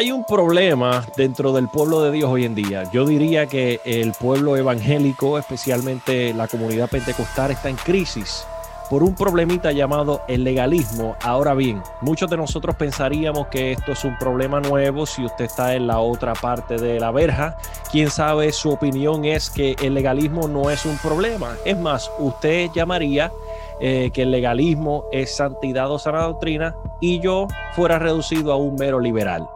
Hay un problema dentro del pueblo de Dios hoy en día. Yo diría que el pueblo evangélico, especialmente la comunidad pentecostal, está en crisis por un problemita llamado el legalismo. Ahora bien, muchos de nosotros pensaríamos que esto es un problema nuevo si usted está en la otra parte de la verja. Quién sabe, su opinión es que el legalismo no es un problema. Es más, usted llamaría eh, que el legalismo es santidad o sana doctrina y yo fuera reducido a un mero liberal.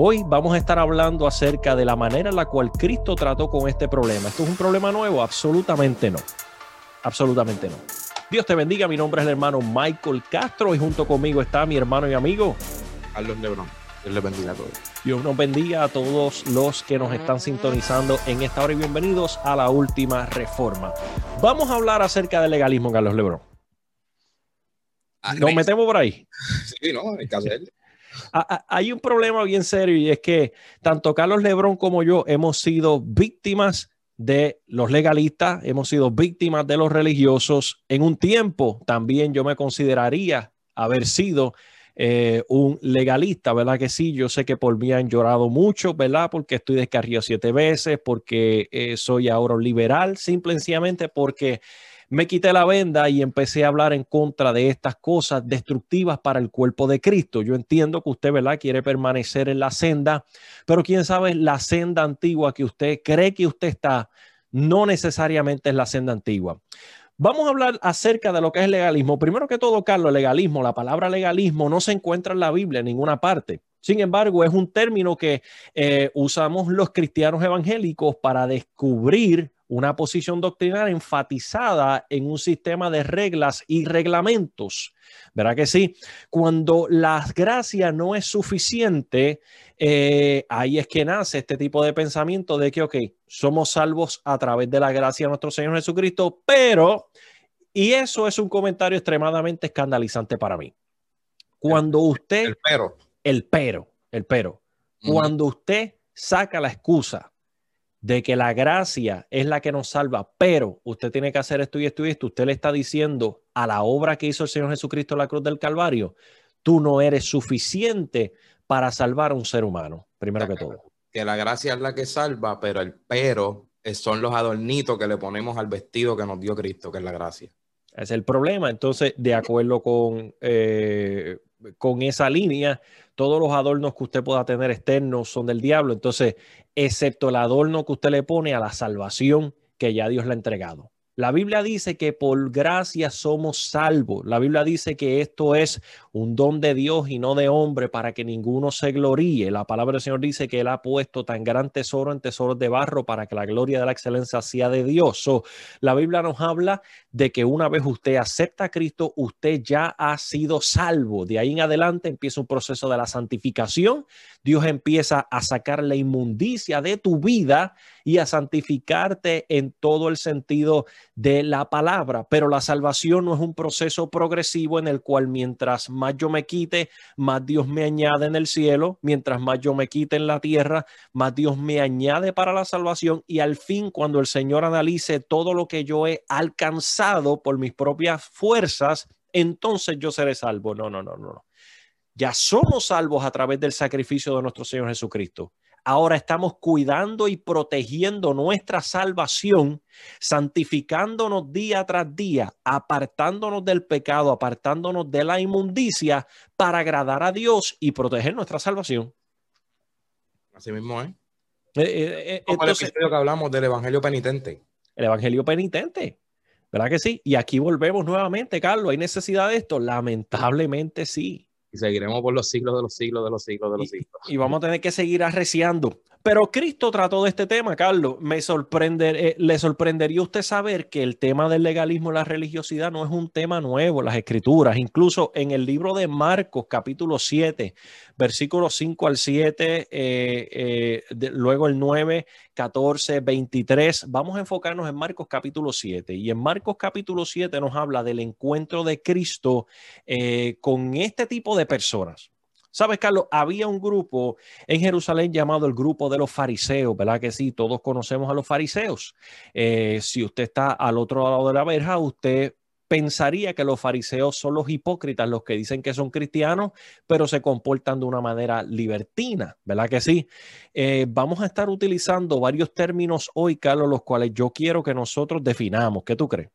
Hoy vamos a estar hablando acerca de la manera en la cual Cristo trató con este problema. ¿Esto es un problema nuevo? Absolutamente no. Absolutamente no. Dios te bendiga. Mi nombre es el hermano Michael Castro y junto conmigo está mi hermano y amigo Carlos Lebrón. Dios les bendiga a todos. Dios nos bendiga a todos los que nos están sintonizando en esta hora y bienvenidos a la última reforma. Vamos a hablar acerca del legalismo, Carlos Lebrón. Ah, Nos metemos por ahí. Sí, no, hay que hacerlo. Hay un problema bien serio y es que tanto Carlos Lebrón como yo hemos sido víctimas de los legalistas, hemos sido víctimas de los religiosos. En un tiempo también yo me consideraría haber sido eh, un legalista, ¿verdad? Que sí, yo sé que por mí han llorado mucho, ¿verdad? Porque estoy descarriado siete veces, porque eh, soy ahora un liberal, simple y sencillamente porque me quité la venda y empecé a hablar en contra de estas cosas destructivas para el cuerpo de Cristo. Yo entiendo que usted, ¿verdad? Quiere permanecer en la senda, pero quién sabe, la senda antigua que usted cree que usted está, no necesariamente es la senda antigua. Vamos a hablar acerca de lo que es legalismo. Primero que todo, Carlos, legalismo, la palabra legalismo no se encuentra en la Biblia en ninguna parte. Sin embargo, es un término que eh, usamos los cristianos evangélicos para descubrir una posición doctrinal enfatizada en un sistema de reglas y reglamentos. ¿Verdad que sí? Cuando la gracia no es suficiente, eh, ahí es que nace este tipo de pensamiento de que, ok, somos salvos a través de la gracia de nuestro Señor Jesucristo, pero, y eso es un comentario extremadamente escandalizante para mí. Cuando usted, El pero. el pero, el pero, cuando usted saca la excusa de que la gracia es la que nos salva, pero usted tiene que hacer esto y esto y esto, usted le está diciendo a la obra que hizo el Señor Jesucristo en la cruz del Calvario, tú no eres suficiente para salvar a un ser humano, primero que todo. Que la gracia es la que salva, pero el pero son los adornitos que le ponemos al vestido que nos dio Cristo, que es la gracia. Es el problema. Entonces, de acuerdo con, eh, con esa línea, todos los adornos que usted pueda tener externos son del diablo. Entonces, excepto el adorno que usted le pone a la salvación que ya Dios le ha entregado. La Biblia dice que por gracia somos salvos. La Biblia dice que esto es un don de Dios y no de hombre para que ninguno se gloríe. La palabra del Señor dice que Él ha puesto tan gran tesoro en tesoros de barro para que la gloria de la excelencia sea de Dios. So, la Biblia nos habla de que una vez usted acepta a Cristo, usted ya ha sido salvo. De ahí en adelante empieza un proceso de la santificación. Dios empieza a sacar la inmundicia de tu vida y a santificarte en todo el sentido de la palabra. Pero la salvación no es un proceso progresivo en el cual mientras más yo me quite, más Dios me añade en el cielo. Mientras más yo me quite en la tierra, más Dios me añade para la salvación. Y al fin, cuando el Señor analice todo lo que yo he alcanzado por mis propias fuerzas, entonces yo seré salvo. No, no, no, no. Ya somos salvos a través del sacrificio de nuestro Señor Jesucristo. Ahora estamos cuidando y protegiendo nuestra salvación, santificándonos día tras día, apartándonos del pecado, apartándonos de la inmundicia para agradar a Dios y proteger nuestra salvación. Así mismo. Eh, eh, eh, Como el entonces, episodio que hablamos del evangelio penitente. el evangelio penitente, ¿verdad que sí? Y aquí volvemos nuevamente, Carlos. ¿Hay necesidad de esto? Lamentablemente sí. Y seguiremos por los siglos de los siglos de los siglos de los siglos. y vamos a tener que seguir arreciando. Pero Cristo trató de este tema, Carlos. Me sorprende, eh, le sorprendería usted saber que el tema del legalismo y la religiosidad no es un tema nuevo las escrituras. Incluso en el libro de Marcos, capítulo 7, versículos 5 al 7, eh, eh, luego el 9, 14, 23. Vamos a enfocarnos en Marcos capítulo 7. Y en Marcos capítulo 7 nos habla del encuentro de Cristo con este tipo de personas. Sabes, Carlos, había un grupo en Jerusalén llamado el grupo de los fariseos, ¿verdad que sí? Todos conocemos a los fariseos. Eh, si usted está al otro lado de la verja, usted pensaría que los fariseos son los hipócritas, los que dicen que son cristianos, pero se comportan de una manera libertina, ¿verdad que sí? Eh, vamos a estar utilizando varios términos hoy, Carlos, los cuales yo quiero que nosotros definamos. ¿Qué tú crees?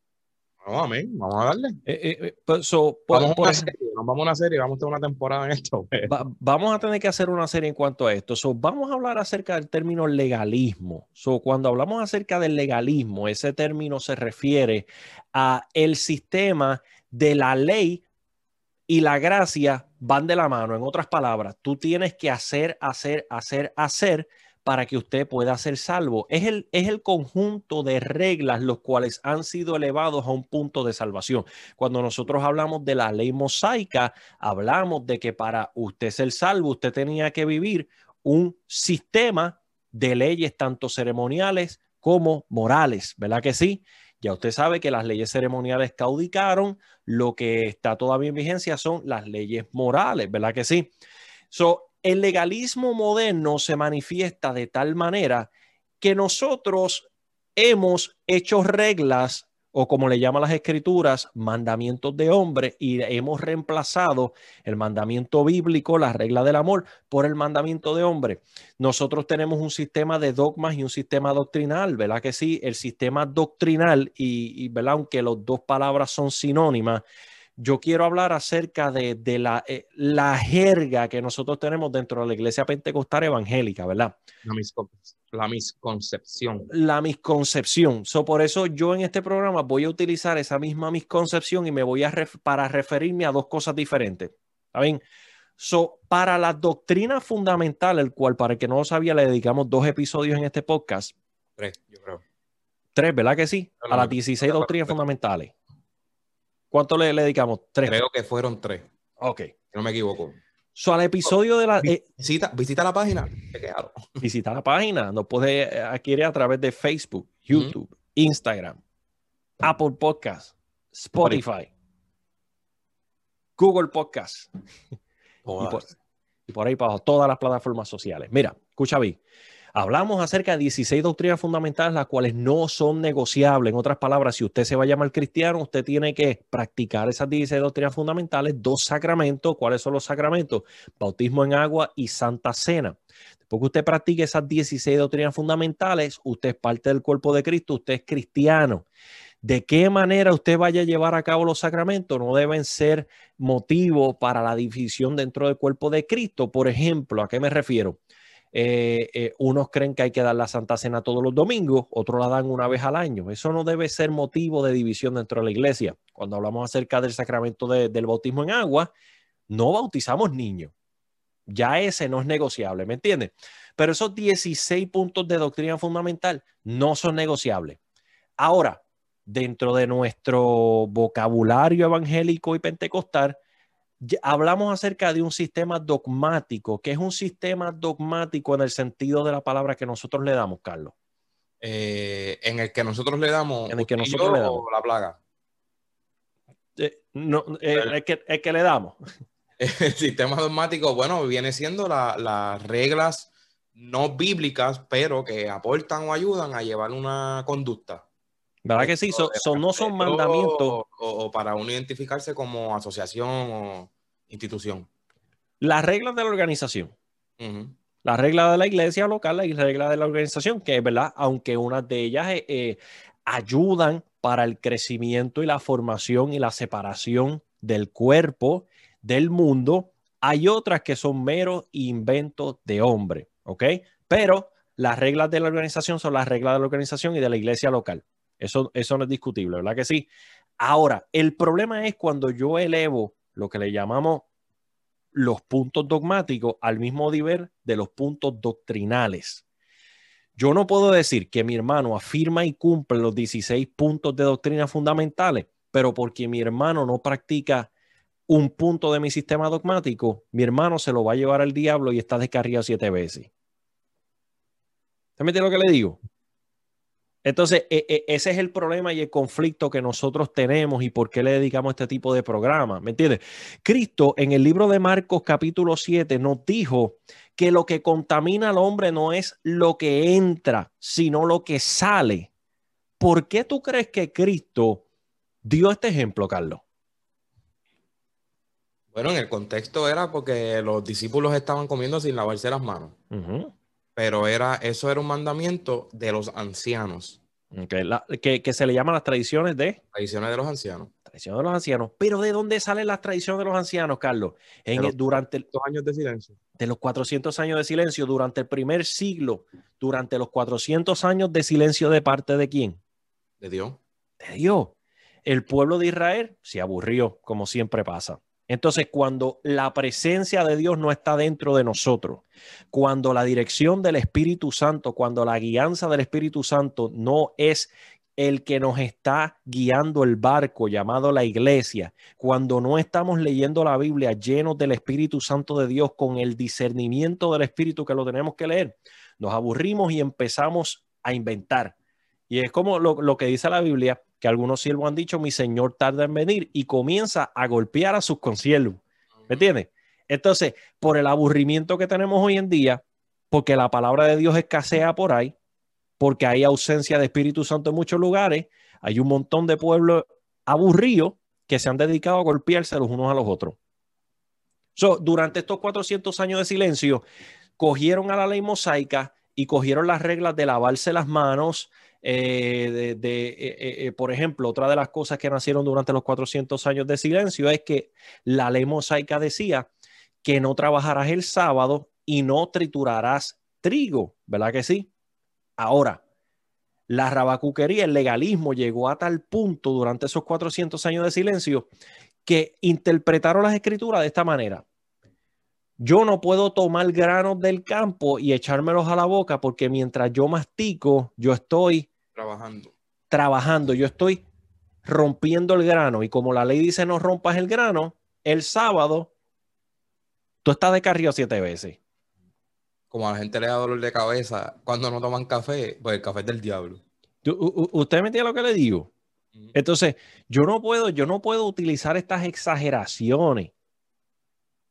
Vamos a vamos a darle. Eh, eh, pues, vamos, a una serie, vamos a una serie, vamos a tener una temporada en esto. Pues. vamos a tener que hacer una serie en cuanto a esto. vamos a hablar acerca del término legalismo. cuando hablamos acerca del legalismo, ese término se refiere a el sistema de la ley y la gracia van de la mano. En otras palabras, tú tienes que hacer, hacer, hacer, hacer para que usted pueda ser salvo. Es el, es el conjunto de reglas los cuales han sido elevados a un punto de salvación. Cuando nosotros hablamos de la ley mosaica, hablamos de que para usted ser salvo, usted tenía que vivir un sistema de leyes tanto ceremoniales como morales, ¿verdad que sí? Ya usted sabe que las leyes ceremoniales caudicaron, lo que está todavía en vigencia son las leyes morales, ¿verdad que sí? So, el legalismo moderno se manifiesta de tal manera que nosotros hemos hecho reglas o como le llaman las escrituras, mandamientos de hombre y hemos reemplazado el mandamiento bíblico, la regla del amor, por el mandamiento de hombre. Nosotros tenemos un sistema de dogmas y un sistema doctrinal, ¿verdad que sí? El sistema doctrinal y, ¿verdad? Aunque las dos palabras son sinónimas, yo quiero hablar acerca de, la, eh, la, jerga que nosotros tenemos dentro de la iglesia pentecostal evangélica, ¿verdad? La, misconcepción. La misconcepción. So, por eso yo en este programa voy a utilizar esa misma misconcepción y me voy a para referirme a dos cosas diferentes. ¿Está bien? So, para la doctrina fundamental, el cual para el que no lo sabía le dedicamos dos episodios en este podcast. Tres, yo creo. Tres, ¿verdad que sí? a las 16 doctrinas fundamentales. ¿Cuánto le, dedicamos? Tres. Creo que fueron tres. Ok. No me equivoco. So, al episodio de la. Eh, visita, visita la página. Visita la página. Nos puede eh, adquirir a través de Facebook, YouTube, Instagram, Apple Podcast, Spotify, Google Podcast. Y por, y por, ahí para todas las plataformas sociales. Mira, escucha bien. Hablamos acerca de 16 doctrinas fundamentales, las cuales no son negociables. En otras palabras, si usted se va a llamar cristiano, usted tiene que practicar esas 16 doctrinas fundamentales, dos sacramentos. ¿Cuáles son los sacramentos? Bautismo en agua y Santa Cena. Después que usted practique esas 16 doctrinas fundamentales, usted es parte del cuerpo de Cristo, usted es cristiano. ¿De qué manera usted vaya a llevar a cabo los sacramentos? No deben ser motivo para la división dentro del cuerpo de Cristo. Por ejemplo, ¿a qué me refiero? Eh, eh, unos creen que hay que dar la Santa Cena todos los domingos, otros la dan una vez al año. Eso no debe ser motivo de división dentro de la iglesia. Cuando hablamos acerca del sacramento del bautismo en agua, no bautizamos niños. Ya ese no es negociable, ¿me entiendes? Pero esos 16 puntos de doctrina fundamental no son negociables. Ahora, dentro de nuestro vocabulario evangélico y pentecostal, hablamos acerca de un sistema dogmático. ¿Qué es un sistema dogmático en el sentido de la palabra que nosotros le damos, Carlos? Eh, en el que nosotros le damos. En el que nosotros le damos. la plaga. Eh, no, eh, el, que, el, que, le damos. El sistema dogmático, bueno, viene siendo las reglas no bíblicas, pero que aportan o ayudan a llevar una conducta. ¿Verdad que sí? son no son mandamientos. O, para uno identificarse como asociación o institución. Las reglas de la organización. Las reglas de la iglesia local y las reglas de la organización, que es verdad, aunque unas de ellas eh, eh, ayudan para el crecimiento y la formación y la separación del cuerpo del mundo, hay otras que son meros inventos de hombre, ¿ok? Pero las reglas de la organización son las reglas de la organización y de la iglesia local. Eso, eso no es discutible, ¿verdad que sí? Ahora, el problema es cuando yo elevo lo que le llamamos los puntos dogmáticos al mismo nivel de los puntos doctrinales. Yo no puedo decir que mi hermano afirma y cumple los 16 puntos de doctrina fundamentales, pero porque mi hermano no practica un punto de mi sistema dogmático, mi hermano se lo va a llevar al diablo y está descarriado siete veces. ¿Se mete lo que le digo? Entonces, e, e, ese es el problema y el conflicto que nosotros tenemos y por qué le dedicamos este tipo de programa. ¿Me entiendes? Cristo en el libro de Marcos capítulo 7 nos dijo que lo que contamina al hombre no es lo que entra, sino lo que sale. ¿Por qué tú crees que Cristo dio este ejemplo, Carlos? Bueno, en el contexto era porque los discípulos estaban comiendo sin lavarse las manos. Pero era, eso era un mandamiento de los ancianos. que, se le llaman las tradiciones de... Tradiciones de los ancianos. Tradiciones de los ancianos. Pero ¿de dónde salen las tradiciones de los ancianos, Carlos? En, los durante los años de silencio. De los 400 años de silencio, durante el primer siglo, durante los 400 años de silencio de parte de quién? De Dios. De Dios. El pueblo de Israel se aburrió, como siempre pasa. Entonces, cuando la presencia de Dios no está dentro de nosotros, cuando la dirección del Espíritu Santo, cuando la guianza del Espíritu Santo no es el que nos está guiando el barco llamado la iglesia, cuando no estamos leyendo la Biblia llenos del Espíritu Santo de Dios con el discernimiento del Espíritu que lo tenemos que leer, nos aburrimos y empezamos a inventar. Y es como lo, lo que dice la Biblia, que algunos siervos han dicho, mi señor tarda en venir y comienza a golpear a sus consiervos. ¿Me entiendes? Entonces, por el aburrimiento que tenemos hoy en día, porque la palabra de Dios escasea por ahí, porque hay ausencia de Espíritu Santo en muchos lugares, hay un montón de pueblos aburridos que se han dedicado a golpearse los unos a los otros. durante estos 400 años de silencio, cogieron a la ley mosaica y cogieron las reglas de lavarse las manos, eh, de, eh, eh, por ejemplo, otra de las cosas que nacieron durante los 400 años de silencio es que la ley mosaica decía que no trabajarás el sábado y no triturarás trigo, ¿verdad que sí? Ahora, la rabacuquería, el legalismo llegó a tal punto durante esos 400 años de silencio que interpretaron las escrituras de esta manera. Yo no puedo tomar granos del campo y echármelos a la boca porque mientras yo mastico, yo estoy Trabajando. Trabajando. Yo estoy rompiendo el grano y como la ley dice no rompas el grano, el sábado tú estás de carrillo siete veces. Como a la gente le da dolor de cabeza cuando no toman café, pues el café es del diablo. ¿Usted me entiende lo que le digo? Entonces, yo no puedo, yo no puedo utilizar estas exageraciones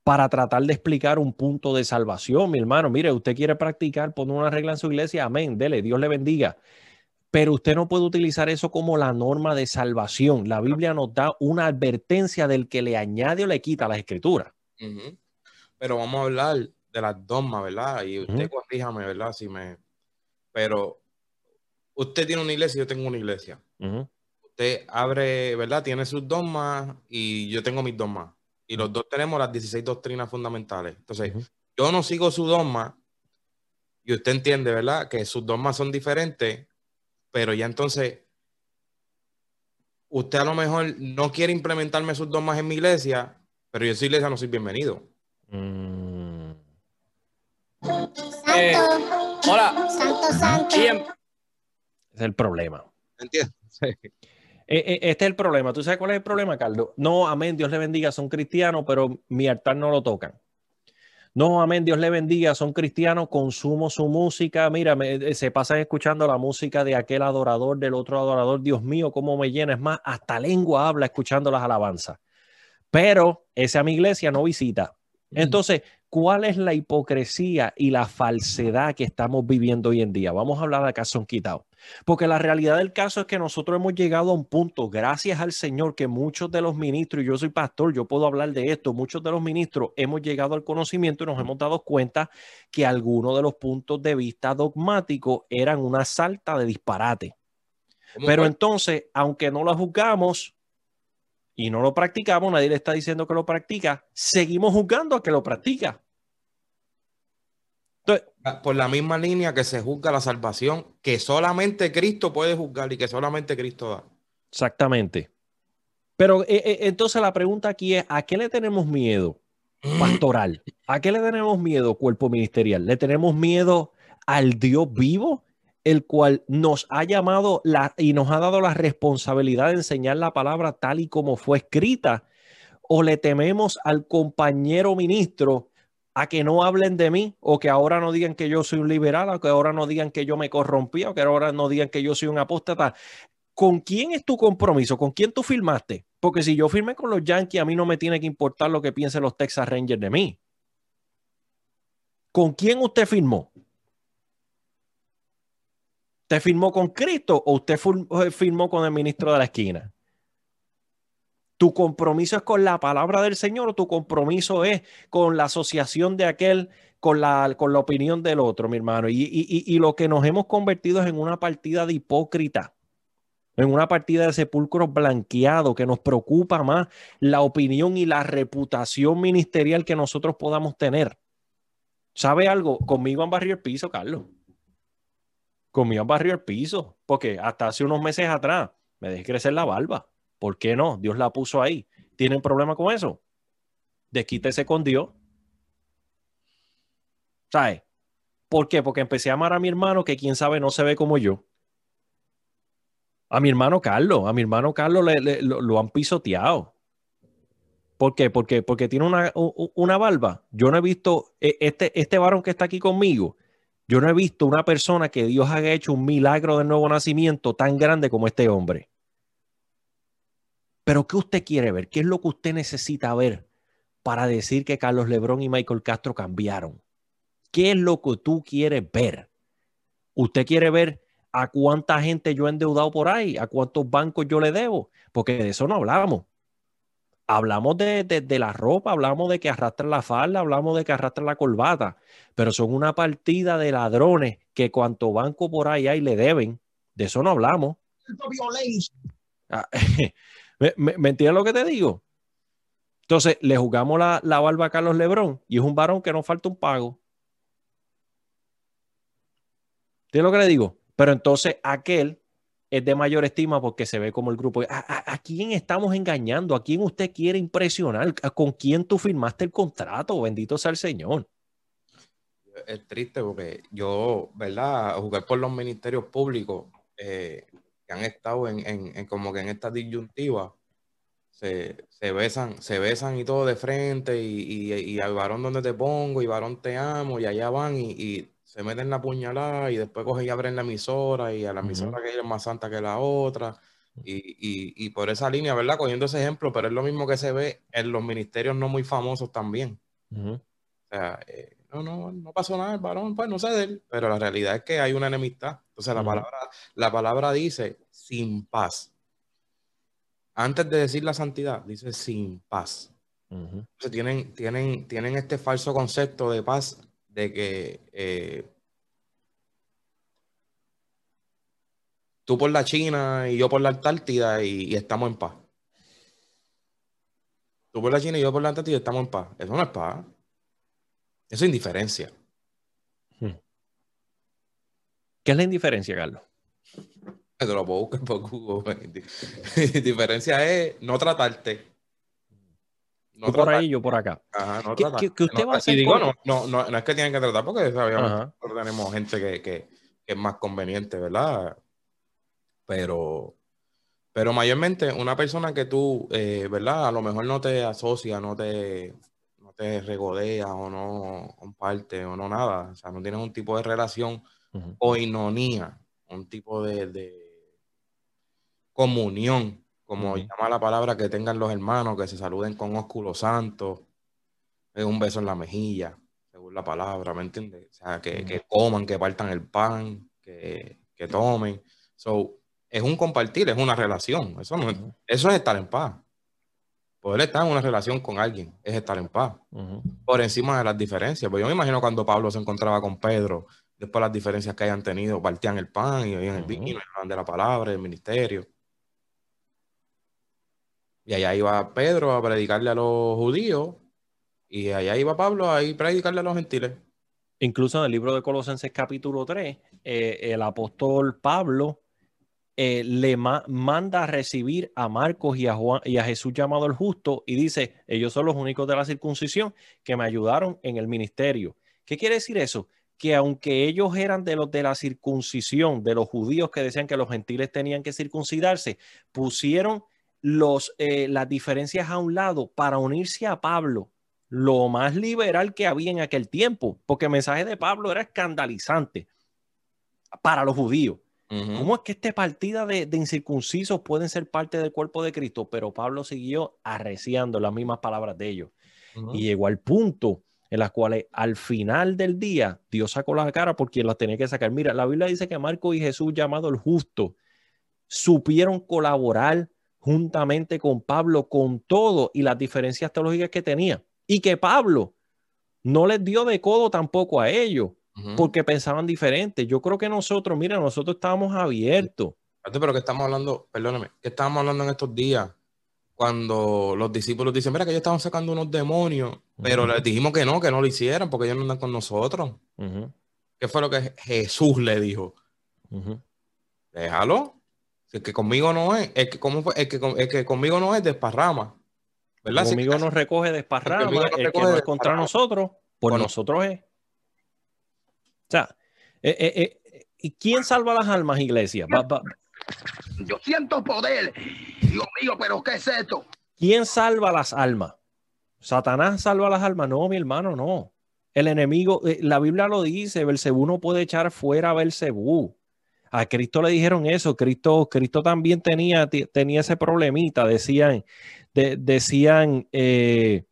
para tratar de explicar un punto de salvación, mi hermano. Mire, usted quiere practicar, poner una regla en su iglesia, amén, dele, Dios le bendiga pero usted no puede utilizar eso como la norma de salvación. La Biblia nos da una advertencia del que le añade o le quita las escrituras. Pero vamos a hablar de las dogmas, ¿verdad? Y usted corríjame, ¿verdad? Si me... Pero usted tiene una iglesia y yo tengo una iglesia. Usted abre, ¿verdad? Tiene sus dogmas y yo tengo mis dogmas. Y los dos tenemos las 16 doctrinas fundamentales. Entonces, yo no sigo su dogma y usted entiende, ¿verdad? Que sus dogmas son diferentes pero ya entonces usted a lo mejor no quiere implementarme sus dogmas en mi iglesia, pero yo en su iglesia no soy bienvenido. Mm. Eh, hola. Santo, santo. Es el problema. ¿Entiendes? Eh, eh, este es el problema. ¿Tú sabes cuál es el problema, Carlos? No, amén, Dios le bendiga, son cristianos, pero mi altar no lo tocan. No, amén, Dios le bendiga, son cristianos, consumo su música, mira, eh, se pasan escuchando la música de aquel adorador, del otro adorador, Dios mío, cómo me llena, es más, hasta lengua habla escuchando las alabanzas. Pero esa a mi iglesia no visita. Entonces, ¿cuál es la hipocresía y la falsedad que estamos viviendo hoy en día? Vamos a hablar de caso quitado. Porque la realidad del caso es que nosotros hemos llegado a un punto, gracias al Señor, que muchos de los ministros, y yo soy pastor, yo puedo hablar de esto, muchos de los ministros hemos llegado al conocimiento y nos hemos dado cuenta que algunos de los puntos de vista dogmáticos eran una salta de disparate. Pero entonces, aunque no lo juzgamos y no lo practicamos, nadie le está diciendo que lo practica, seguimos juzgando a que lo practica. Por la misma línea que se juzga la salvación, que solamente Cristo puede juzgar y que solamente Cristo da. Exactamente. Pero eh, eh, entonces la pregunta aquí es, ¿a qué le tenemos miedo pastoral? ¿A qué le tenemos miedo cuerpo ministerial? ¿Le tenemos miedo al Dios vivo, el cual nos ha llamado la, y nos ha dado la responsabilidad de enseñar la palabra tal y como fue escrita? ¿O le tememos al compañero ministro a que no hablen de mí o que ahora no digan que yo soy un liberal o que ahora no digan que yo me corrompí o que ahora no digan que yo soy un apóstata. ¿Con quién es tu compromiso? ¿Con quién tú firmaste? Porque si yo firmé con los Yankees, a mí no me tiene que importar lo que piensen los Texas Rangers de mí. ¿Con quién usted firmó? ¿Usted firmó con Cristo o usted eh, firmó con el ministro de la esquina? ¿Tu compromiso es con la palabra del Señor o tu compromiso es con la asociación de aquel, con la, con la opinión del otro, mi hermano? Y, y, y lo que nos hemos convertido es en una partida de hipócrita en una partida de sepulcros blanqueados que nos preocupa más la opinión y la reputación ministerial que nosotros podamos tener. ¿Sabe algo? Conmigo han barrido el piso, Carlos. Conmigo han barrido el piso, porque hasta hace unos meses atrás me dejé crecer la barba. ¿Por qué no? Dios la puso ahí. ¿Tienen problema con eso? Desquítese con Dios. ¿Sabes? ¿Por qué? Porque empecé a amar a mi hermano que quién sabe no se ve como yo. A mi hermano Carlos, a mi hermano Carlos le, lo, han pisoteado. ¿Por qué? Porque, porque tiene una, una, barba. Yo no he visto, e, este, este varón que está aquí conmigo, yo no he visto una persona que Dios haya hecho un milagro de nuevo nacimiento tan grande como este hombre. Pero ¿qué usted quiere ver? ¿Qué es lo que usted necesita ver para decir que Carlos Lebrón y Michael Castro cambiaron? ¿Qué es lo que tú quieres ver? ¿Usted quiere ver a cuánta gente yo he endeudado por ahí, a cuántos bancos yo le debo, porque de eso no hablamos. Hablamos de, la ropa, hablamos de que arrastran la falda, hablamos de que arrastran la corbata, pero son una partida de ladrones que cuánto banco por ahí hay le deben. De eso no hablamos. ¿Me, entiendes lo que te digo? Entonces, le jugamos la, la barba a Carlos Lebrón y es un varón que no falta un pago. ¿Entiendes lo que le digo? Pero entonces aquel es de mayor estima porque se ve como el grupo. ¿A, quién estamos engañando? ¿A quién usted quiere impresionar? ¿Con quién tú firmaste el contrato? Bendito sea el Señor. Es triste porque yo, ¿verdad? Jugar por los ministerios públicos eh, que han estado en, como que en esta disyuntiva, se, besan, se besan y todo de frente y, y, al varón donde te pongo y varón te amo y allá van y se meten la puñalada y después cogen y abren la emisora y a la emisora que es más santa que la otra. Y, por esa línea, ¿verdad? Cogiendo ese ejemplo, pero es lo mismo que se ve en los ministerios no muy famosos también. O sea, eh, no, no, no pasó nada, el varón, pues no sé de él, pero la realidad es que hay una enemistad. Entonces la, palabra, la palabra dice sin paz. Antes de decir la santidad, dice sin paz. Entonces tienen, tienen, tienen este falso concepto de paz de que eh, tú por la China y yo por la Antártida y, estamos en paz. Tú por la China y yo por la Antártida y estamos en paz. Eso no es paz. Eso es indiferencia. Hmm. ¿Qué es la indiferencia, Carlos? Te lo puedo buscar por Google. Indiferencia es no tratarte. No por ahí, yo por acá. Ajá, no ¿Qué, usted va a hacer? digo, no, no, no, es que tienen que tratar porque sabíamos tenemos gente que, que, es más conveniente, ¿verdad? Pero, pero mayormente una persona que tú, eh, ¿verdad? A lo mejor no te asocia, no te, no te regodea o no comparte o no nada. O sea, no tienes un tipo de relación o inonía, un tipo de, de comunión como llama la palabra, que tengan los hermanos, que se saluden con ósculo santo, un beso en la mejilla, según la palabra, ¿me entiendes? O sea, que, coman, que partan el pan, que, tomen. So, es un compartir, es una relación. Eso, no, eso es estar en paz. Poder estar en una relación con alguien es estar en paz. Por encima de las diferencias. Pues yo me imagino cuando Pablo se encontraba con Pedro, después las diferencias que hayan tenido, partían el pan y oían el vino, hablaban de la palabra, el ministerio. Y allá iba Pedro a predicarle a los judíos y allá iba Pablo a ir predicarle a los gentiles. Incluso en el libro de Colosenses capítulo 3, eh, el apóstol Pablo eh, le manda a recibir a Marcos y a, Juan, y a Jesús llamado el justo y dice, ellos son los únicos de la circuncisión que me ayudaron en el ministerio. ¿Qué quiere decir eso? Que aunque ellos eran de los de la circuncisión, de los judíos que decían que los gentiles tenían que circuncidarse, pusieron los, eh, las diferencias a un lado para unirse a Pablo, lo más liberal que había en aquel tiempo, porque el mensaje de Pablo era escandalizante para los judíos. ¿Cómo es que esta partida de, incircuncisos pueden ser parte del cuerpo de Cristo? Pero Pablo siguió arreciando las mismas palabras de ellos. Y llegó al punto en las cuales al final del día Dios sacó la cara porque las tenía que sacar. Mira, la Biblia dice que Marco y Jesús, llamado el justo, supieron colaborar juntamente con Pablo, con todo y las diferencias teológicas que tenía. Y que Pablo no les dio de codo tampoco a ellos, porque pensaban diferente. Yo creo que nosotros, mira, nosotros estábamos abiertos. Pero que estamos hablando, perdóname, que estábamos hablando en estos días cuando los discípulos dicen, mira que ellos estaban sacando unos demonios, pero les dijimos que no, que no lo hicieran porque ellos no andan con nosotros. ¿Qué fue lo que Jesús le dijo? Déjalo. El que conmigo no es, el que, ¿cómo fue? El que, el que conmigo no es desparrama. ¿verdad? Conmigo nos recoge desparrama, el, que no es contra nosotros, por nosotros es. O sea, eh, eh, eh, ¿y quién salva las almas, iglesia? Yo siento poder. Dios mío, pero ¿qué es esto? ¿Quién salva las almas? ¿Satanás salva las almas? No, mi hermano, no. El enemigo, la Biblia lo dice, Belcebú no puede echar fuera a Belcebú. A Cristo le dijeron eso. Cristo, Cristo también tenía, tenía ese problemita. Decían, decían, eh,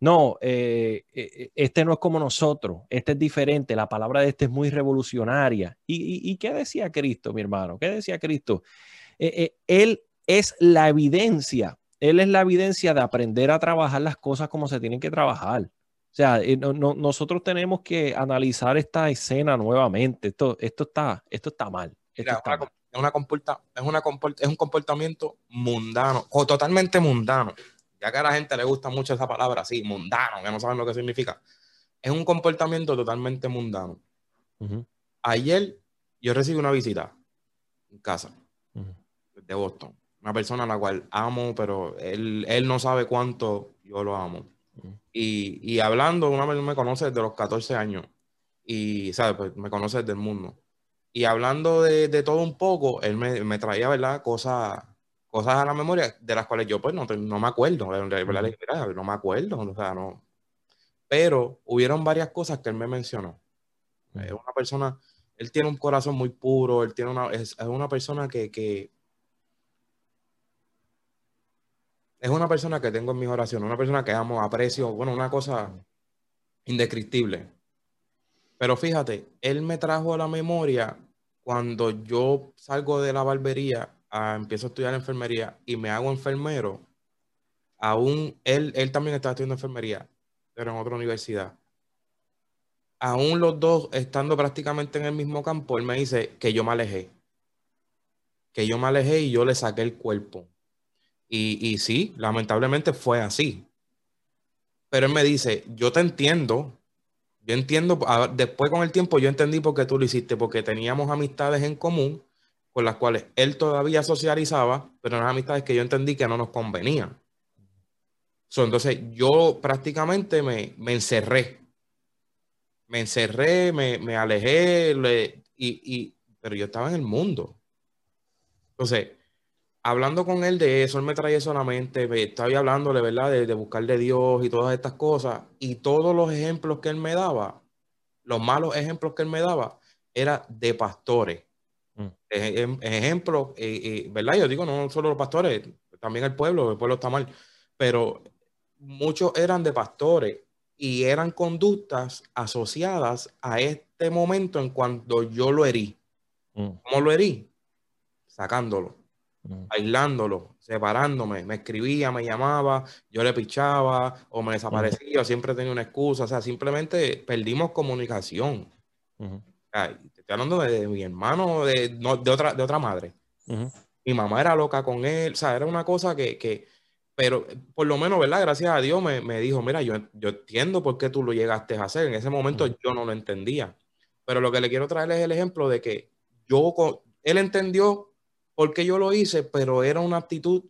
no, eh, eh, este no es como nosotros, este es diferente, la palabra de este es muy revolucionaria. ¿Y, qué decía Cristo, mi hermano? ¿Qué decía Cristo? él es la evidencia, él es la evidencia de aprender a trabajar las cosas como se tienen que trabajar. O sea, nosotros tenemos que analizar esta escena nuevamente. Esto, esto, está, esto está mal. Es, una comporta, es, una es un comportamiento mundano, o totalmente mundano ya que a la gente le gusta mucho esa palabra así, mundano, que no saben lo que significa, es un comportamiento totalmente mundano. Ayer yo recibí una visita en casa de Boston, una persona a la cual amo, pero él, él no sabe cuánto yo lo amo. y, y, hablando, una vez me conoce desde los 14 años y, ¿sabes? Pues me conoce desde el mundo. Y hablando de, de todo un poco, él me, me traía, ¿verdad? Cosas cosas a la memoria de las cuales yo pues no, no me acuerdo, realidad, no me acuerdo, o sea, no. Pero hubieron varias cosas que él me mencionó. Es una persona, él tiene un corazón muy puro, él tiene una, es, una persona que, que, es una persona que tengo en mis oraciones, una persona que amo, aprecio, bueno, una cosa indescriptible. Pero fíjate, él me trajo a la memoria cuando yo salgo de la barbería empiezo a estudiar enfermería y me hago enfermero, aún él, él también está estudiando enfermería, pero en otra universidad. Aún los dos estando prácticamente en el mismo campo, él me dice que yo me alejé. Que yo me alejé y yo le saqué el cuerpo. Y, y sí, lamentablemente fue así. Pero él me dice, yo te entiendo, yo entiendo, después con el tiempo yo entendí por qué tú lo hiciste, porque teníamos amistades en común con las cuales él todavía socializaba, pero eran amistades que yo entendí que no nos convenían. entonces yo prácticamente me, encerré. Me encerré, me, alejé, y, pero yo estaba en el mundo. Entonces, hablando con él de eso, él me traía solamente, me estaba hablándole, ¿verdad? De, de buscar de Dios y todas estas cosas. Y todos los ejemplos que él me daba, los malos ejemplos que él me daba, era de pastores Mm. ejemplo, ¿verdad? Yo digo, no solo los pastores, también el pueblo, el pueblo está mal, pero muchos eran de pastores y eran conductas asociadas a este momento en cuando yo lo herí. Mm. ¿Cómo lo herí? Sacándolo. Aislándolo, separándome. Me escribía, me llamaba, yo le pichaba o me desaparecía, siempre tenía una excusa. O sea, simplemente perdimos comunicación estoy hablando de, mi hermano, de, de, otra, de otra madre. Mi mamá era loca con él, o sea, era una cosa que, que pero por lo menos, ¿verdad? Gracias a Dios me, me, dijo, mira, yo, yo entiendo por qué tú lo llegaste a hacer. En ese momento yo no lo entendía. Pero lo que le quiero traer es el ejemplo de que yo, él entendió por qué yo lo hice, pero era una actitud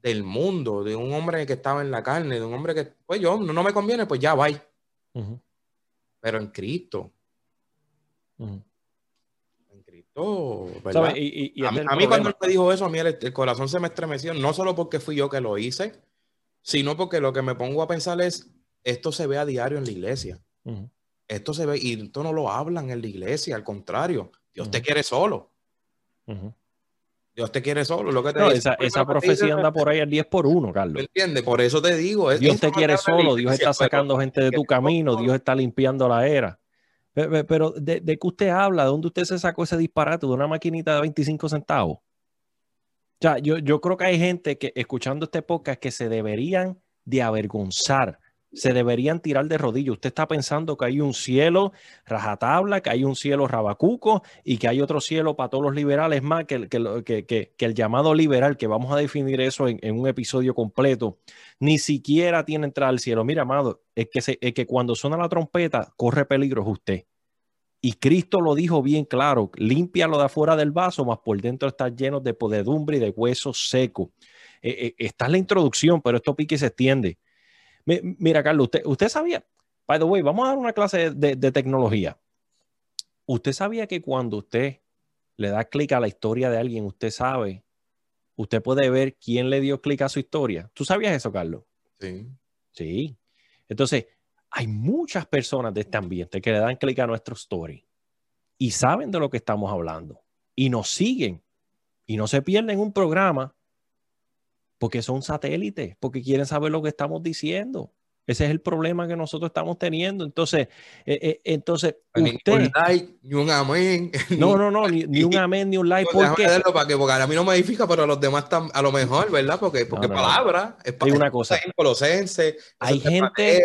del mundo, de un hombre que estaba en la carne, de un hombre que, pues yo, no, no me conviene, pues ya, bye. Pero en Cristo. Y, a, mí, cuando me dijo eso, a mí el, corazón se me estremeció, no solo porque fui yo que lo hice, sino porque lo que me pongo a pensar es, esto se ve a diario en la iglesia. Esto se ve, y esto no lo hablan en la iglesia, al contrario, Dios te quiere solo. Dios te quiere solo. Lo que te esa, esa profecía anda por ahí al 10 por 1, Carlos. ¿Me entiendes? Por eso te digo. Dios te quiere solo, Dios está sacando gente de tu camino, Dios está limpiando la era. Pero, ¿de, ¿de, qué usted habla? ¿De dónde usted se sacó ese disparate? ¿De una maquinita de 25 centavos? sea, yo, yo creo que hay gente que escuchando este podcast que se deberían de avergonzar se deberían tirar de rodillas. Usted está pensando que hay un cielo rajatabla, que hay un cielo rabacuco y que hay otro cielo para todos los liberales más que, que, el llamado liberal, que vamos a definir eso en, un episodio completo, ni siquiera tiene entrada al cielo. Mira, amado, es que, es que cuando suena la trompeta, corre peligro es usted. Y Cristo lo dijo bien claro, límpialo de afuera del vaso, más por dentro está lleno de podedumbre y de huesos secos. Eh, eh, esta es la introducción, pero esto pique y se extiende. Mira, Carlos, usted, usted sabía, by the way, vamos a dar una clase de, tecnología. Usted sabía que cuando usted le da clic a la historia de alguien, usted sabe, usted puede ver quién le dio clic a su historia. ¿Tú sabías eso, Carlos? Sí. Sí. Entonces, hay muchas personas de este ambiente que le dan clic a nuestro story y saben de lo que estamos hablando y nos siguen y no se pierden un programa porque son satélites, porque quieren saber lo que estamos diciendo. Ese es el problema que nosotros estamos teniendo. Entonces, eh, eh, entonces usted... Ni un like, ni un amén. No, no, no, ni, un amén, ni un like. Pues ¿Por qué? Para que, porque a mí no me edifica, pero a los demás están a lo mejor, ¿verdad? Porque, porque palabra es para una cosa. hay gente,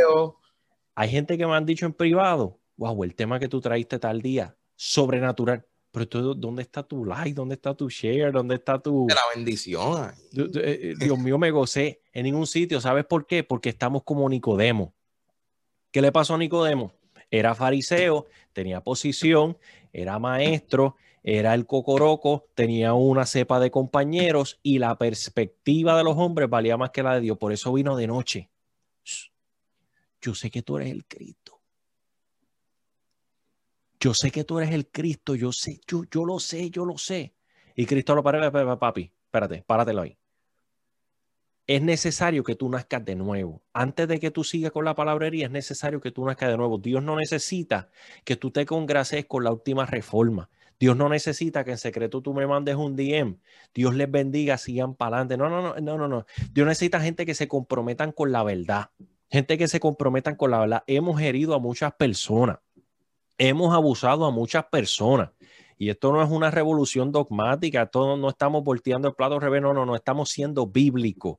hay gente que me han dicho en privado, wow, el tema que tú traíste tal día, sobrenatural. Pero ¿dónde está tu like? ¿Dónde está tu share? ¿Dónde está tu... La bendición. Eh, eh, Dios mío, me gocé en ningún sitio. ¿Sabes por qué? Porque estamos como Nicodemo. ¿Qué le pasó a Nicodemo? Era fariseo, tenía posición, era maestro, era el cocoroco, tenía una cepa de compañeros y la perspectiva de los hombres valía más que la de Dios. Por eso vino de noche. Yo sé que tú eres el Cristo yo sé que tú eres el Cristo, yo sé, yo, yo lo sé, yo lo sé. Y Cristo lo para, papi, espérate, páratelo ahí. Es necesario que tú nazcas de nuevo. Antes de que tú sigas con la palabrería, es necesario que tú nazcas de nuevo. Dios no necesita que tú te congraces con la última reforma. Dios no necesita que en secreto tú me mandes un DM. Dios les bendiga, sigan para adelante. No, no, no, no, no, no. Dios necesita gente que se comprometan con la verdad. Gente que se comprometan con la verdad. Hemos herido a muchas personas hemos abusado a muchas personas. Y esto no es una revolución dogmática, todos no estamos volteando el plato al revés, no, no, no, estamos siendo bíblicos.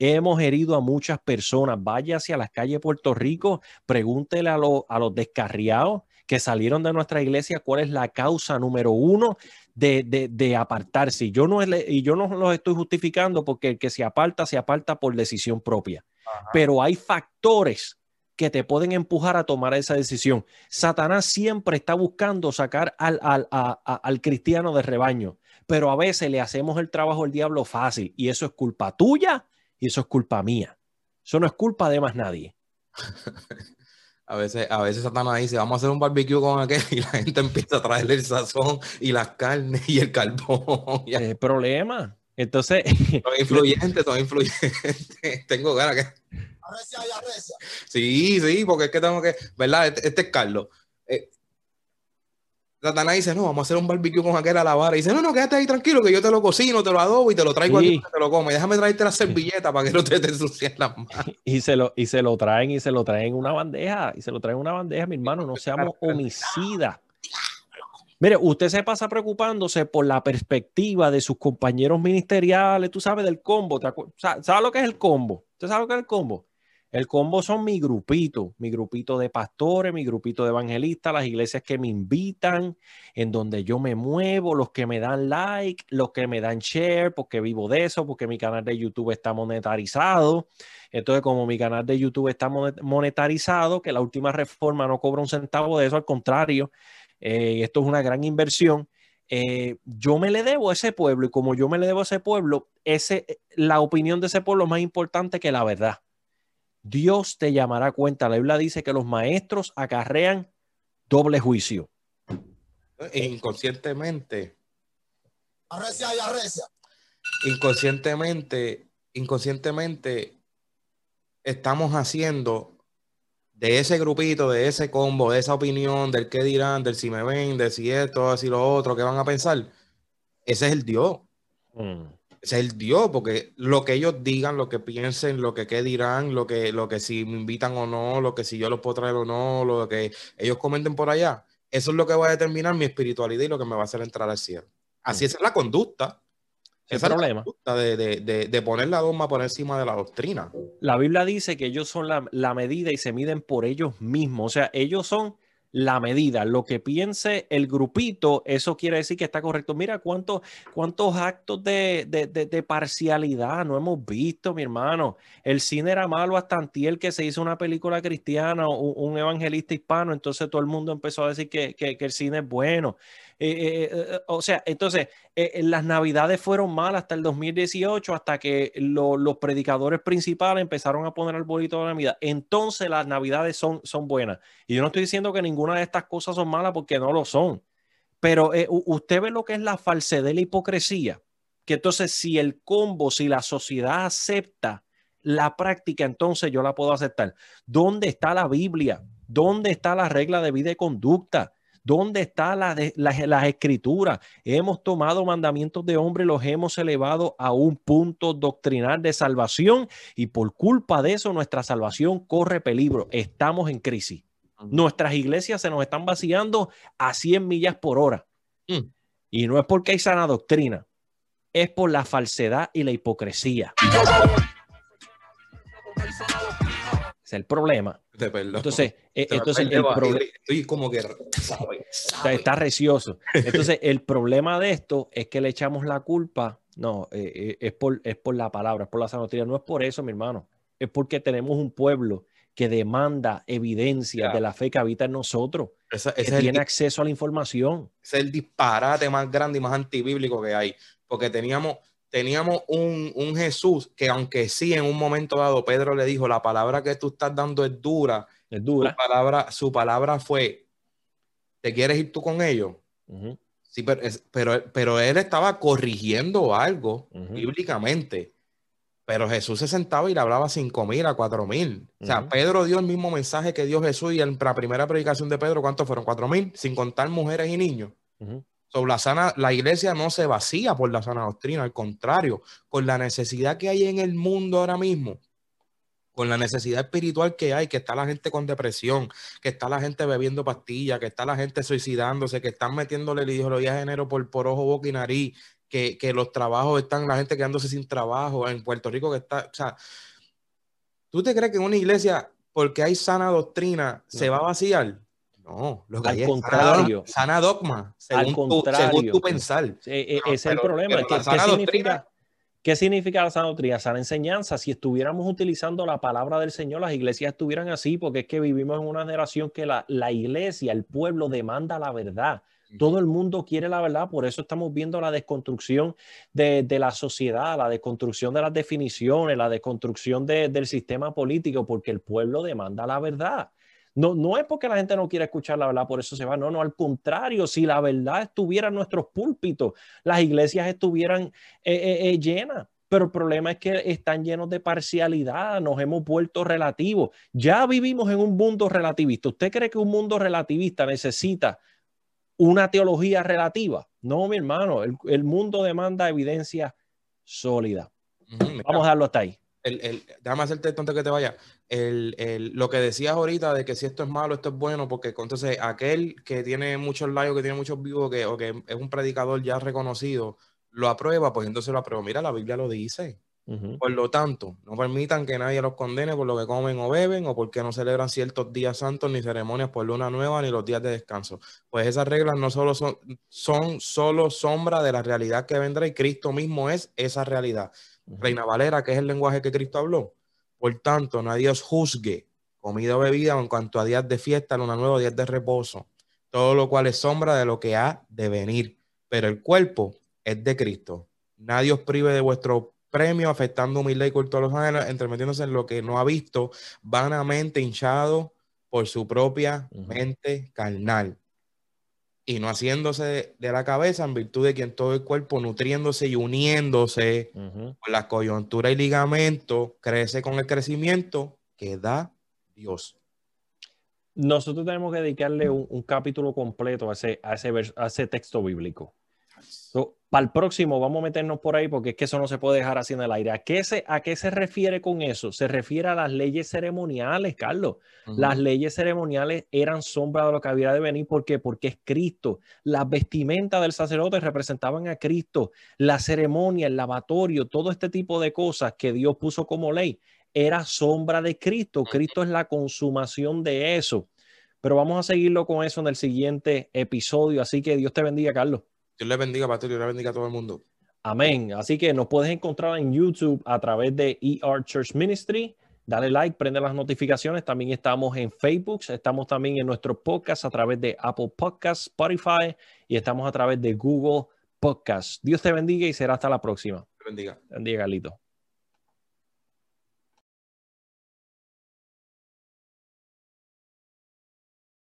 Hemos herido a muchas personas. Vaya hacia las calles de Puerto Rico, pregúntele a, a los descarriados que salieron de nuestra iglesia cuál es la causa número uno de, de, de apartarse. Y yo, no, y yo no los estoy justificando porque el que se aparta, se aparta por decisión propia. Pero hay factores que te pueden empujar a tomar esa decisión. Satanás siempre está buscando sacar al, al, cristiano de rebaño, pero a veces le hacemos el trabajo al diablo fácil y eso es culpa tuya y eso es culpa mía. Eso no es culpa de más nadie. A veces, a veces Satanás dice, vamos a hacer un barbecue con aquel y la gente empieza a traerle el sazón y las carnes y el carbón. El problema. Entonces... Son influyentes, son influyentes. Tengo ganas que... Arrecia y arrecia. Sí, sí, porque es que tengo que, ¿verdad? Este, este es Carlos. Eh, Satanás dice, no, vamos a hacer un barbecue con aquel a la vara. Y dice, no, no, quédate ahí tranquilo, que yo te lo cocino, te lo adobo y te lo traigo aquí, te lo como. Y déjame traerte la servilleta para que no te, te ensucies las manos. Y se, lo, y se lo traen y se lo traen una bandeja. Y se lo traen una bandeja, mi hermano. No seamos homicidas. Mire, usted se pasa preocupándose por la perspectiva de sus compañeros ministeriales, tú sabes del combo. ¿Sabes lo que es el combo? ¿Usted sabe lo que es el combo? El combo son mi grupito, mi grupito de pastores, mi grupito de evangelistas, las iglesias que me invitan, en donde yo me muevo, los que me dan like, los que me dan share, porque vivo de eso, porque mi canal de YouTube está monetarizado. Entonces, como mi canal de YouTube está monetarizado, que la última reforma no cobra un centavo de eso, al contrario, eh, esto es una gran inversión. Eh, yo me le debo a ese pueblo y como yo me le debo a ese pueblo, ese, la opinión de ese pueblo es más importante que la verdad. Dios te llamará a cuenta. La Biblia dice que los maestros acarrean doble juicio. Inconscientemente. Arrecia y arrecia. Inconscientemente, inconscientemente estamos haciendo de ese grupito, de ese combo, de esa opinión, del qué dirán, del si me ven, del si esto, si lo otro, qué van a pensar. Ese es el Dios. Mm es el Dios, porque lo que ellos digan, lo que piensen, lo que qué dirán, lo que, lo que si me invitan o no, lo que si yo los puedo traer o no, lo que ellos comenten por allá, eso es lo que va a determinar mi espiritualidad y lo que me va a hacer entrar al cielo. Así mm. es la conducta. Ese es el problema. De, de, de, poner la dogma por encima de la doctrina. La Biblia dice que ellos son la, la medida y se miden por ellos mismos. O sea, ellos son la medida, lo que piense el grupito, eso quiere decir que está correcto. Mira cuántos, cuántos actos de, de, parcialidad no hemos visto, mi hermano. El cine era malo hasta antiel que se hizo una película cristiana, un, un evangelista hispano, entonces todo el mundo empezó a decir que, que, que el cine es bueno. Eh, eh, eh, o sea, entonces, las navidades fueron malas hasta el 2018, hasta que los predicadores principales empezaron a poner el bolito de Navidad. Entonces las navidades son, son buenas. Y yo no estoy diciendo que ninguna de estas cosas son malas porque no lo son. Pero usted ve lo que es la falsedad y la hipocresía. Que entonces si el combo, si la sociedad acepta la práctica, entonces yo la puedo aceptar. ¿Dónde está la Biblia? ¿Dónde está la regla de vida y conducta? ¿Dónde está la, las escrituras? Hemos tomado mandamientos de hombre, los hemos elevado a un punto doctrinal de salvación y por culpa de eso nuestra salvación corre peligro. Estamos en crisis. Nuestras iglesias se nos están vaciando a 100 millas por hora. Mm. Y no es porque hay sana doctrina, es por la falsedad y la hipocresía. Es el problema. Entonces, eh, entonces el problema. Estoy como que. Está, recioso. Entonces, el problema de esto es que le echamos la culpa. No, eh, eh, es, por, es por la palabra, es por la sanotría. No es por eso, mi hermano. Es porque tenemos un pueblo que demanda evidencia de la fe que habita en nosotros. que tiene acceso a la información. Es el disparate más grande y más antibíblico que hay. Porque teníamos teníamos un, Jesús que aunque sí en un momento dado Pedro le dijo, la palabra que tú estás dando es dura. Es dura. Su palabra, su palabra fue, ¿te quieres ir tú con ellos? Sí, pero, pero, él estaba corrigiendo algo bíblicamente. Pero Jesús se sentaba y le hablaba cinco mil, a cuatro mil. O sea, Pedro dio el mismo mensaje que dio Jesús y en la primera predicación de Pedro, ¿cuántos fueron? Cuatro mil, sin contar mujeres y niños la, sana, la iglesia no se vacía por la sana doctrina, al contrario, con la necesidad que hay en el mundo ahora mismo, con la necesidad espiritual que hay, que está la gente con depresión, que está la gente bebiendo pastillas, que está la gente suicidándose, que están metiéndole la ideología de género por, por ojo, boca y nariz, que, que los trabajos están, la gente quedándose sin trabajo, en Puerto Rico que está, o sea, ¿tú te crees que en una iglesia, porque hay sana doctrina, se va a vaciar? No, lo que al contrario. sana dogma, según, al contrario. Tu, tu pensar. E, ese es el problema. ¿Qué, significa, ¿Qué significa la sana doctrina? Sana enseñanza. Si estuviéramos utilizando la palabra del Señor, las iglesias estuvieran así, porque es que vivimos en una generación que la, la iglesia, el pueblo demanda la verdad. Todo el mundo quiere la verdad, por eso estamos viendo la desconstrucción de, de la sociedad, la desconstrucción de las definiciones, la desconstrucción de, del sistema político, porque el pueblo demanda la verdad. No, no es porque la gente no quiera escuchar la verdad, por eso se va. No, no, al contrario, si la verdad estuviera en nuestros púlpitos, las iglesias estuvieran eh, eh, eh, llenas. Pero el problema es que están llenos de parcialidad, nos hemos vuelto relativos. Ya vivimos en un mundo relativista. ¿Usted cree que un mundo relativista necesita una teología relativa? No, mi hermano, el, mundo demanda evidencia sólida. Vamos a darlo hasta ahí el, déjame hacerte que te vaya. El, lo que decías ahorita de que si esto es malo, esto es bueno, porque entonces aquel que tiene muchos likes, que tiene muchos vivos, que, o que es un predicador ya reconocido, lo aprueba, pues entonces lo aprueba. Mira, la Biblia lo dice. Por lo tanto, no permitan que nadie los condene por lo que comen o beben o porque no celebran ciertos días santos ni ceremonias por luna nueva ni los días de descanso. Pues esas reglas no solo son, son solo sombra de la realidad que vendrá y Cristo mismo es esa realidad. Reina Valera, que es el lenguaje que Cristo habló. Por tanto, nadie os juzgue comida o bebida en cuanto a días de fiesta, luna nueva, días de reposo, todo lo cual es sombra de lo que ha de venir. Pero el cuerpo es de Cristo. Nadie os prive de vuestro premio, afectando humildad y culto a los ángeles, entremetiéndose en lo que no ha visto, vanamente hinchado por su propia mente carnal y no haciéndose de, la cabeza en virtud de quien todo el cuerpo nutriéndose y uniéndose con la coyuntura y ligamento crece con el crecimiento que da Dios. Nosotros tenemos que dedicarle un, capítulo completo a ese, a ese, a ese texto bíblico. Para el próximo vamos a meternos por ahí porque es que eso no se puede dejar así en el aire. ¿A qué se, a qué se refiere con eso? Se refiere a las leyes ceremoniales, Carlos. Las leyes ceremoniales eran sombra de lo que había de venir. ¿Por qué? Porque es Cristo. Las vestimentas del sacerdote representaban a Cristo. La ceremonia, el lavatorio, todo este tipo de cosas que Dios puso como ley era sombra de Cristo. Cristo es la consumación de eso. Pero vamos a seguirlo con eso en el siguiente episodio. Así que Dios te bendiga, Carlos. Dios le bendiga, Pastor, Dios le bendiga a todo el mundo. Amén. Así que nos puedes encontrar en YouTube a través de ER Church Ministry. Dale like, prende las notificaciones. También estamos en Facebook, estamos también en nuestro podcast a través de Apple Podcasts, Spotify y estamos a través de Google Podcasts. Dios te bendiga y será hasta la próxima. Te bendiga. Bendiga, Galito.